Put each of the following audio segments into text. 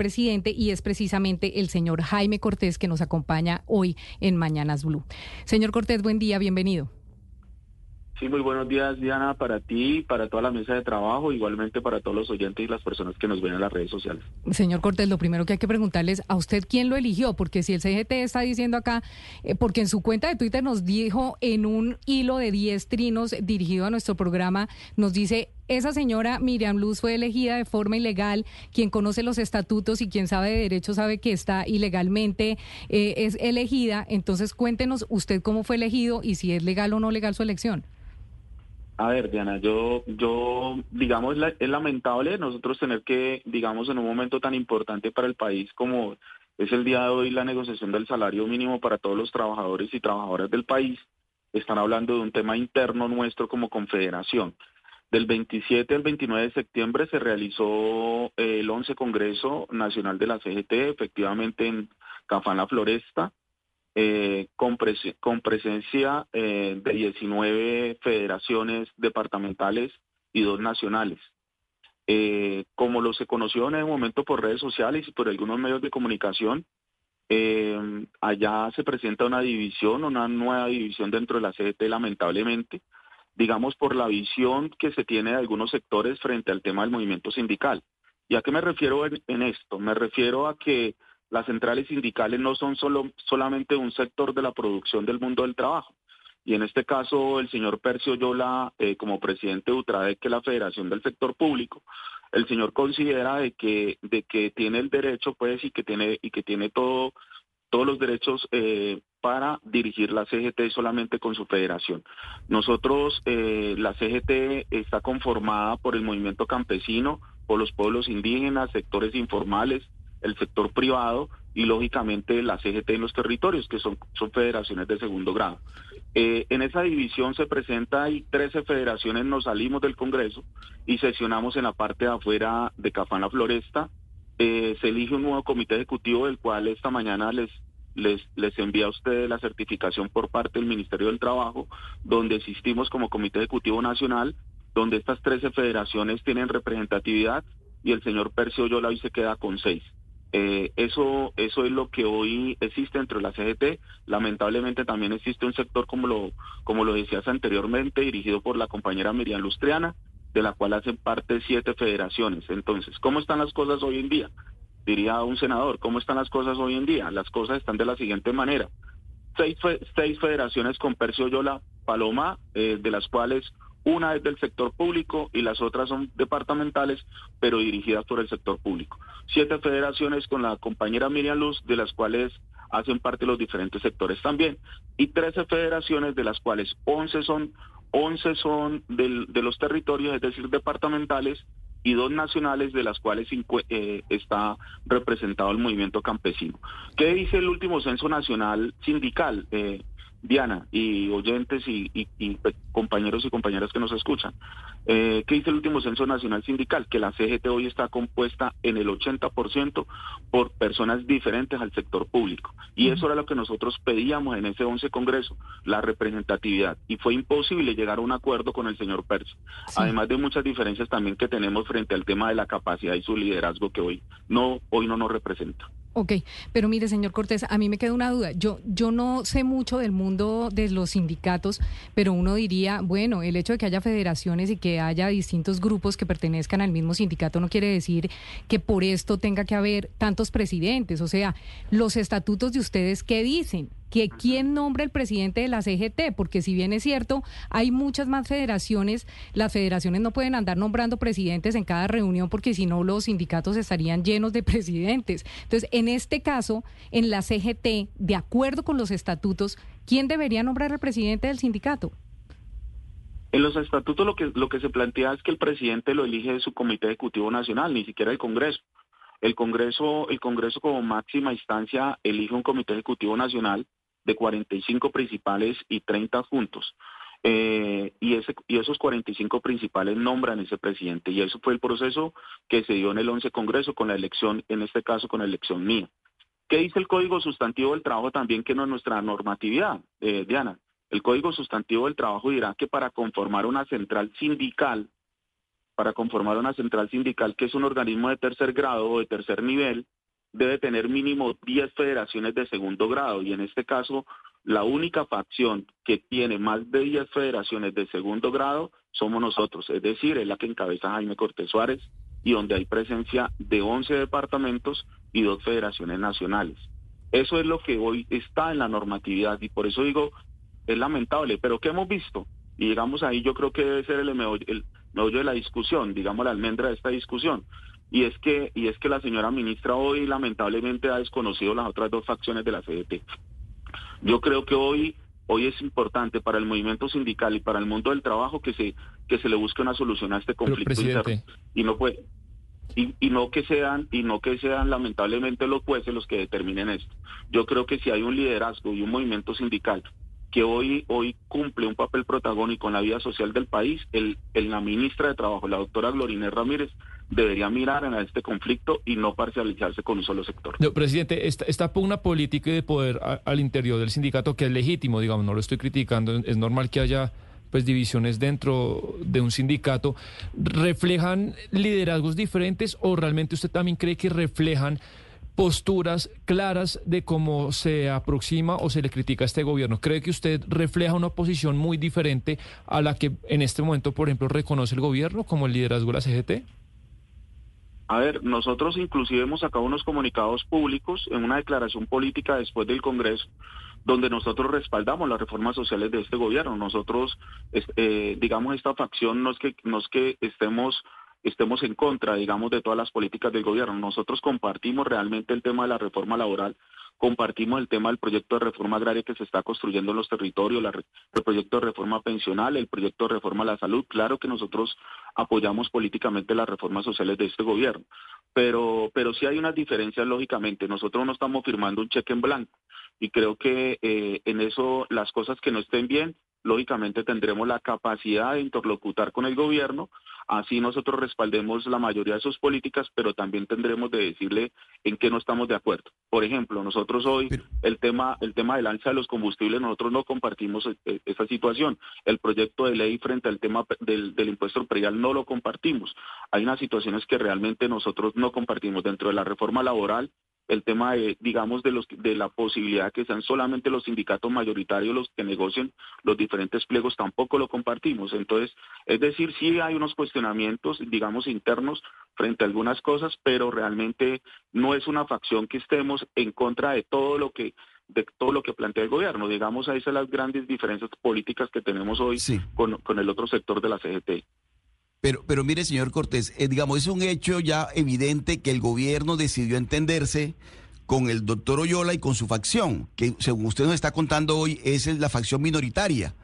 presidente y es precisamente el señor Jaime Cortés que nos acompaña hoy en Mañanas Blue. Señor Cortés, buen día, bienvenido. Sí, muy buenos días, Diana, para ti, para toda la mesa de trabajo, igualmente para todos los oyentes y las personas que nos ven en las redes sociales. Señor Cortés, lo primero que hay que preguntarles a usted quién lo eligió, porque si el CGT está diciendo acá, eh, porque en su cuenta de Twitter nos dijo en un hilo de 10 trinos dirigido a nuestro programa, nos dice esa señora Miriam Luz fue elegida de forma ilegal. Quien conoce los estatutos y quien sabe de derecho sabe que está ilegalmente eh, es elegida. Entonces cuéntenos usted cómo fue elegido y si es legal o no legal su elección. A ver, Diana, yo, yo, digamos, es lamentable nosotros tener que, digamos, en un momento tan importante para el país como es el día de hoy la negociación del salario mínimo para todos los trabajadores y trabajadoras del país, están hablando de un tema interno nuestro como confederación. Del 27 al 29 de septiembre se realizó el 11 Congreso Nacional de la CGT, efectivamente en Cafán La Floresta, eh, con, presencia eh, de 19 federaciones departamentales y dos nacionales. Eh, como lo se conoció en el momento por redes sociales y por algunos medios de comunicación, allá se presenta una división, una nueva división dentro de la CGT, lamentablemente, digamos por la visión que se tiene de algunos sectores frente al tema del movimiento sindical. ¿Y a qué me refiero en esto? Me refiero a que las centrales sindicales no son solo, solamente un sector de la producción del mundo del trabajo. Y en este caso, el señor Percio Yola, eh, como presidente de UTRADEC, que es la Federación del Sector Público, el señor considera de que, de que tiene el derecho, pues, y que tiene, y que tiene todo, todos los derechos eh, para dirigir la CGT solamente con su federación. Nosotros, eh, la CGT está conformada por el movimiento campesino, por los pueblos indígenas, sectores informales, el sector privado y lógicamente la CGT en los territorios, que son, son federaciones de segundo grado. Eh, en esa división se presenta y 13 federaciones nos salimos del Congreso y sesionamos en la parte de afuera de Cafán La Floresta. Eh, se elige un nuevo comité ejecutivo del cual esta mañana les, les, les envía a ustedes la certificación por parte del Ministerio del Trabajo, donde existimos como Comité Ejecutivo Nacional, donde estas 13 federaciones tienen representatividad y el señor Percio Yola hoy se queda con seis. Eh, eso, eso es lo que hoy existe dentro de la CGT. Lamentablemente también existe un sector, como lo, como lo decías anteriormente, dirigido por la compañera Miriam Lustriana, de la cual hacen parte siete federaciones. Entonces, ¿cómo están las cosas hoy en día? Diría un senador, ¿cómo están las cosas hoy en día? Las cosas están de la siguiente manera. Seis, seis federaciones con Percio Yola Paloma, eh, de las cuales una es del sector público y las otras son departamentales, pero dirigidas por el sector público. Siete federaciones con la compañera Miriam Luz, de las cuales hacen parte los diferentes sectores también, y trece federaciones, de las cuales once son, once son de los territorios, es decir, departamentales, y dos nacionales, de las cuales eh, está representado el movimiento campesino. ¿Qué dice el último censo nacional sindical? Eh, Diana y oyentes y, compañeros y compañeras que nos escuchan. Eh, ¿Qué dice el último censo nacional sindical? Que la CGT hoy está compuesta en el 80% por personas diferentes al sector público. Y eso era lo que nosotros pedíamos en ese 11 Congreso, la representatividad. Y fue imposible llegar a un acuerdo con el señor Pérez. Además de muchas diferencias también que tenemos frente al tema de la capacidad y su liderazgo que hoy no, hoy no nos representa. Ok, pero mire, señor Cortés, a mí me queda una duda. Yo, yo no sé mucho del mundo de los sindicatos, pero uno diría, bueno, el hecho de que haya federaciones y que haya distintos grupos que pertenezcan al mismo sindicato no quiere decir que por esto tenga que haber tantos presidentes. O sea, los estatutos de ustedes, ¿qué dicen? Que quién nombra el presidente de la CGT, porque si bien es cierto, hay muchas más federaciones, las federaciones no pueden andar nombrando presidentes en cada reunión porque si no los sindicatos estarían llenos de presidentes. Entonces, en este caso, en la CGT, de acuerdo con los estatutos, ¿quién debería nombrar al presidente del sindicato? En los estatutos lo que, lo que se plantea es que el presidente lo elige de su Comité Ejecutivo Nacional, ni siquiera el Congreso. El Congreso, el Congreso como máxima instancia elige un Comité Ejecutivo Nacional de 45 principales y 30 juntos. Eh, y, ese, y esos 45 principales nombran ese presidente. Y eso fue el proceso que se dio en el 11 Congreso con la elección, en este caso con la elección mía. ¿Qué dice el Código Sustantivo del Trabajo también que no es nuestra normatividad, eh, Diana? El Código Sustantivo del Trabajo dirá que para conformar una central sindical, para conformar una central sindical que es un organismo de tercer grado o de tercer nivel, debe tener mínimo 10 federaciones de segundo grado y en este caso la única facción que tiene más de 10 federaciones de segundo grado somos nosotros, es decir, es la que encabeza Jaime Cortés Suárez y donde hay presencia de 11 departamentos y dos federaciones nacionales. Eso es lo que hoy está en la normatividad y por eso digo, es lamentable, pero ¿qué hemos visto? Y llegamos ahí, yo creo que debe ser el meollo, el meollo de la discusión, digamos la almendra de esta discusión. Y es que y es que la señora ministra hoy lamentablemente ha desconocido las otras dos facciones de la CDT. Yo creo que hoy hoy es importante para el movimiento sindical y para el mundo del trabajo que se que se le busque una solución a este conflicto interno y no puede y, y, no que sean y no que sean lamentablemente los jueces los que determinen esto. Yo creo que si hay un liderazgo y un movimiento sindical que hoy hoy cumple un papel protagónico en la vida social del país, el, el la ministra de Trabajo, la doctora Glorinés Ramírez, debería mirar en este conflicto y no parcializarse con un solo sector. Presidente, esta, esta pugna política y de poder al interior del sindicato, que es legítimo, digamos, no lo estoy criticando, es normal que haya pues divisiones dentro de un sindicato, ¿reflejan liderazgos diferentes o realmente usted también cree que reflejan posturas claras de cómo se aproxima o se le critica a este gobierno? ¿Cree que usted refleja una posición muy diferente a la que en este momento, por ejemplo, reconoce el gobierno como el liderazgo de la CGT? A ver, nosotros inclusive hemos sacado unos comunicados públicos en una declaración política después del Congreso donde nosotros respaldamos las reformas sociales de este gobierno. Nosotros, eh, digamos, esta facción no que, no es que estemos estemos en contra, digamos, de todas las políticas del gobierno. Nosotros compartimos realmente el tema de la reforma laboral, compartimos el tema del proyecto de reforma agraria que se está construyendo en los territorios, el proyecto de reforma pensional, el proyecto de reforma a la salud. Claro que nosotros apoyamos políticamente las reformas sociales de este gobierno, pero, pero sí hay unas diferencias, lógicamente. Nosotros no estamos firmando un cheque en blanco y creo que eh, en eso las cosas que no estén bien, lógicamente tendremos la capacidad de interlocutar con el gobierno, así nosotros respaldemos la mayoría de sus políticas, pero también tendremos de decirle en qué no estamos de acuerdo. Por ejemplo, nosotros hoy el tema el tema del alza de los combustibles, nosotros no compartimos e, e, esa situación. El proyecto de ley frente al tema del, del impuesto predial no lo compartimos. Hay unas situaciones que realmente nosotros no compartimos dentro de la reforma laboral el tema de, digamos, de, los, de la posibilidad que sean solamente los sindicatos mayoritarios los que negocien los diferentes pliegos, tampoco lo compartimos. Entonces, es decir, sí hay unos cuestionamientos, digamos, internos frente a algunas cosas, pero realmente no es una facción que estemos en contra de todo lo que de todo lo que plantea el gobierno. Digamos, ahí son las grandes diferencias políticas que tenemos hoy con, con el otro sector de la CGT. Pero, pero mire, señor Cortés, eh, digamos, es un hecho ya evidente que el gobierno decidió entenderse con el doctor Oyola y con su facción, que según usted nos está contando hoy, es la facción minoritaria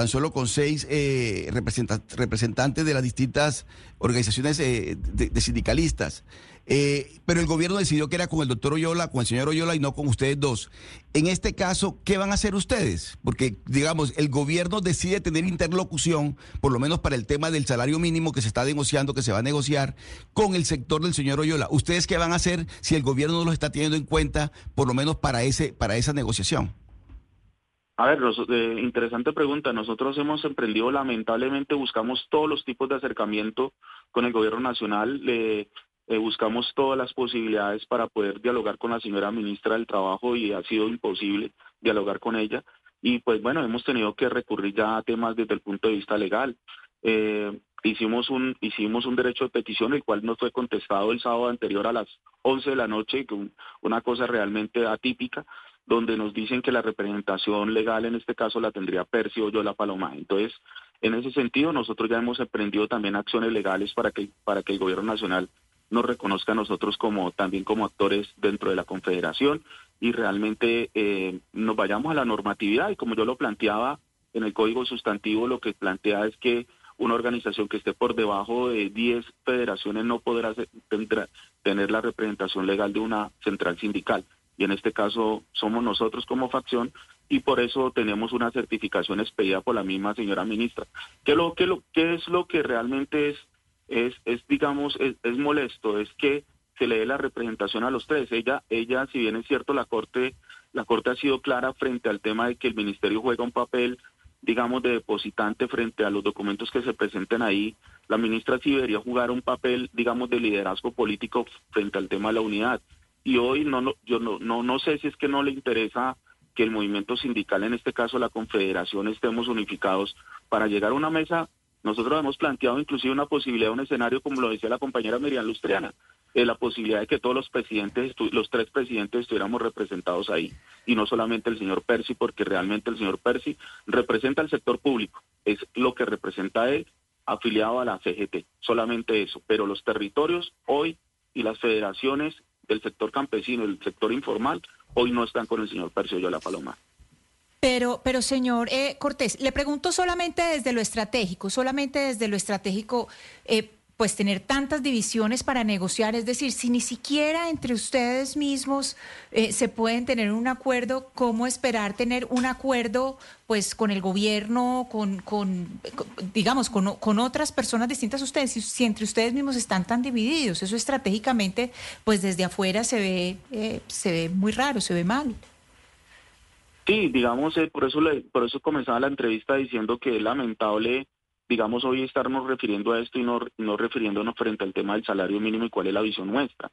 tan solo con seis eh, representantes de las distintas organizaciones eh, de, sindicalistas. Eh, pero el gobierno decidió que era con el doctor Oyola, con el señor Oyola y no con ustedes dos. En este caso, ¿qué van a hacer ustedes? Porque, digamos, el gobierno decide tener interlocución, por lo menos para el tema del salario mínimo que se está negociando, que se va a negociar, con el sector del señor Oyola. ¿Ustedes qué van a hacer si el gobierno no lo está teniendo en cuenta, por lo menos para, ese, para esa negociación? A ver, eh, interesante pregunta. Nosotros hemos emprendido, lamentablemente, buscamos todos los tipos de acercamiento con el gobierno nacional. Eh, buscamos todas las posibilidades para poder dialogar con la señora ministra del Trabajo y ha sido imposible dialogar con ella. Y pues bueno, hemos tenido que recurrir ya a temas desde el punto de vista legal. Eh, hicimos un hicimos un derecho de petición el cual nos fue contestado el sábado anterior a las 11 de la noche, una cosa realmente atípica donde nos dicen que la representación legal en este caso la tendría yo la Paloma. Entonces, en ese sentido, nosotros ya hemos emprendido también acciones legales para que, para que el gobierno nacional nos reconozca a nosotros como también como actores dentro de la confederación y realmente eh, nos vayamos a la normatividad y como yo lo planteaba en el código sustantivo lo que plantea es que una organización que esté por debajo de 10 federaciones no podrá tener la representación legal de una central sindical y en este caso somos nosotros como facción y por eso tenemos una certificación expedida por la misma señora ministra. ¿Qué, lo, qué, lo, qué es lo que realmente es, es, es digamos, es, molesto? Es que se le dé la representación a los tres. Ella, ella, si bien es cierto, la Corte, la Corte ha sido clara frente al tema de que el Ministerio juega un papel digamos, de depositante frente a los documentos que se presenten ahí, la ministra sí debería jugar un papel, digamos, de liderazgo político frente al tema de la unidad. Y hoy no, yo no, no, no sé si es que no le interesa que el movimiento sindical, en este caso la confederación, estemos unificados para llegar a una mesa. Nosotros hemos planteado inclusive una posibilidad, un escenario, como lo decía la compañera Miriam Lustriana, eh, la posibilidad de que todos los presidentes, los tres presidentes estuviéramos representados ahí, y no solamente el señor Percy, porque realmente el señor Percy representa el sector público, es lo que representa él afiliado a la CGT, solamente eso, pero los territorios hoy y las federaciones del sector campesino, el sector informal, hoy no están con el señor Percy Yola Paloma. Pero, pero señor eh, Cortés, le pregunto solamente desde lo estratégico, solamente desde lo estratégico, eh, pues tener tantas divisiones para negociar, es decir, si ni siquiera entre ustedes mismos eh, se pueden tener un acuerdo, ¿cómo esperar tener un acuerdo pues con el gobierno, con, con, digamos, con, con, otras personas distintas a ustedes, si, entre ustedes mismos están tan divididos? Eso estratégicamente, pues desde afuera se ve, eh, se ve muy raro, se ve mal. Sí, digamos, eh, por eso le, por eso comenzaba la entrevista diciendo que es lamentable digamos, hoy estarnos refiriendo a esto y no, no refiriéndonos frente al tema del salario mínimo y cuál es la visión nuestra.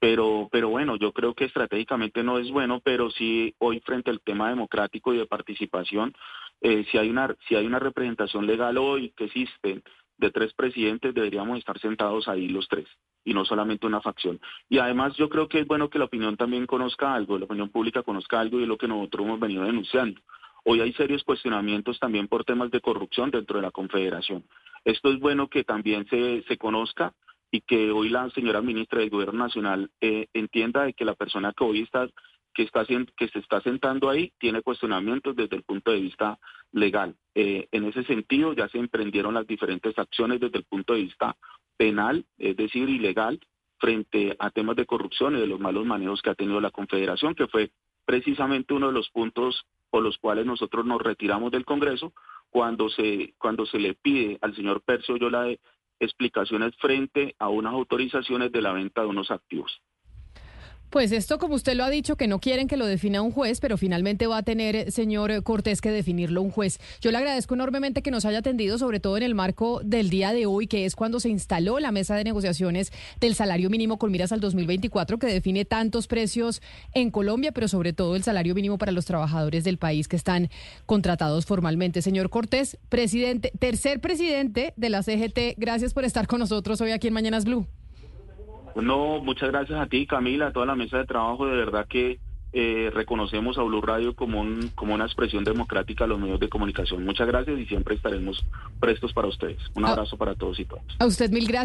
Pero, pero bueno, yo creo que estratégicamente no es bueno, pero sí hoy frente al tema democrático y de participación, eh, si hay una si hay una representación legal hoy que existe de tres presidentes, deberíamos estar sentados ahí los tres y no solamente una facción. Y además yo creo que es bueno que la opinión también conozca algo, la opinión pública conozca algo y es lo que nosotros hemos venido denunciando. Hoy hay serios cuestionamientos también por temas de corrupción dentro de la Confederación. Esto es bueno que también se, se conozca y que hoy la señora ministra del Gobierno Nacional eh, entienda de que la persona que hoy está que está que se está sentando ahí tiene cuestionamientos desde el punto de vista legal. Eh, en ese sentido ya se emprendieron las diferentes acciones desde el punto de vista penal, es decir, ilegal, frente a temas de corrupción y de los malos manejos que ha tenido la Confederación, que fue precisamente uno de los puntos por los cuales nosotros nos retiramos del Congreso cuando se, cuando se le pide al señor Percio Yola de explicaciones frente a unas autorizaciones de la venta de unos activos. Pues esto, como usted lo ha dicho, que no quieren que lo defina un juez, pero finalmente va a tener, eh, señor Cortés, que definirlo un juez. Yo le agradezco enormemente que nos haya atendido, sobre todo en el marco del día de hoy, que es cuando se instaló la mesa de negociaciones del salario mínimo con miras al 2024, que define tantos precios en Colombia, pero sobre todo el salario mínimo para los trabajadores del país que están contratados formalmente. Señor Cortés, presidente, tercer presidente de la CGT, gracias por estar con nosotros hoy aquí en Mañanas Blue. No, muchas gracias a ti, Camila, a toda la mesa de trabajo. De verdad que eh, reconocemos a Blue Radio como, un, como una expresión democrática a los medios de comunicación. Muchas gracias y siempre estaremos prestos para ustedes. Un abrazo para todos y todas. A usted mil gracias.